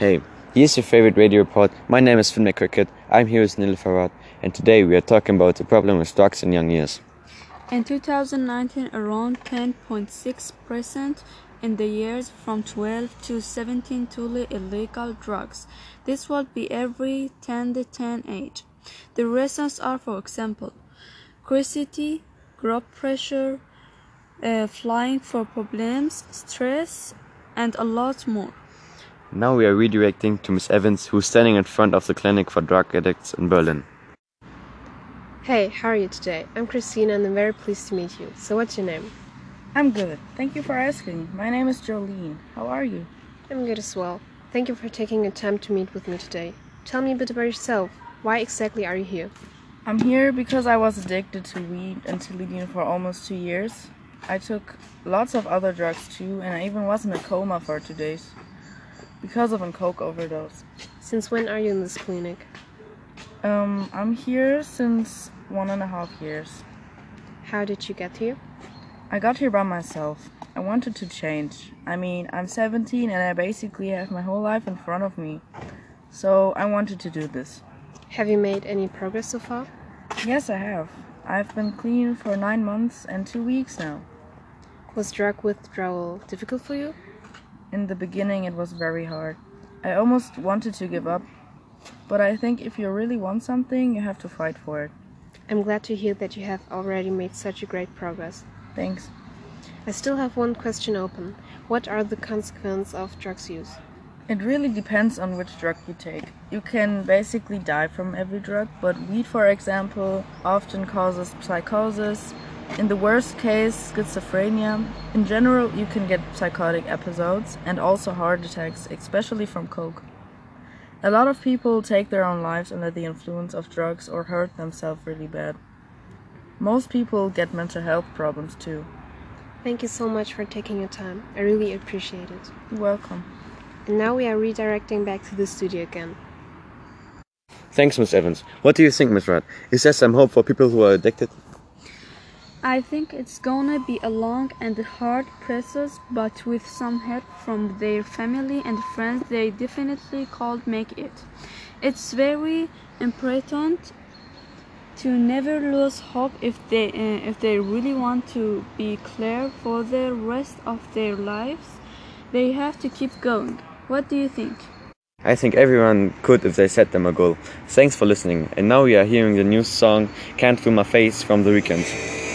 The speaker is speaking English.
Hey, here's your favorite radio report. My name is Finn Cricket. I'm here with Nil Farad, and today we are talking about the problem with drugs in young years. In 2019, around 10.6% in the years from 12 to 17 truly illegal drugs. This would be every 10 to 10 age. The reasons are, for example, curiosity, group pressure, uh, flying for problems, stress, and a lot more. Now we are redirecting to Miss Evans, who's standing in front of the clinic for drug addicts in Berlin. Hey, how are you today? I'm Christina and I'm very pleased to meet you. So, what's your name? I'm good. Thank you for asking. My name is Jolene. How are you? I'm good as well. Thank you for taking the time to meet with me today. Tell me a bit about yourself. Why exactly are you here? I'm here because I was addicted to weed and Tilidin for almost two years. I took lots of other drugs too, and I even was in a coma for two days because of a coke overdose. Since when are you in this clinic? Um, I'm here since one and a half years. How did you get here? I got here by myself. I wanted to change. I mean, I'm 17 and I basically have my whole life in front of me. So I wanted to do this. Have you made any progress so far? Yes, I have. I've been clean for nine months and two weeks now. Was drug withdrawal difficult for you? In the beginning, it was very hard. I almost wanted to give up, but I think if you really want something, you have to fight for it. I'm glad to hear that you have already made such a great progress. Thanks. I still have one question open. What are the consequences of drugs use? It really depends on which drug you take. You can basically die from every drug, but weed, for example, often causes psychosis. In the worst case, schizophrenia. In general, you can get psychotic episodes and also heart attacks, especially from coke. A lot of people take their own lives under the influence of drugs or hurt themselves really bad. Most people get mental health problems too. Thank you so much for taking your time. I really appreciate it. You're welcome. And now we are redirecting back to the studio again. Thanks, Miss Evans. What do you think, Miss Rudd? Is there some hope for people who are addicted? I think it's gonna be a long and hard process, but with some help from their family and friends, they definitely could make it. It's very important to never lose hope if they uh, if they really want to be clear for the rest of their lives. They have to keep going. What do you think? I think everyone could if they set them a goal. Thanks for listening. And now we are hearing the new song Can't Feel My Face from The Weeknd.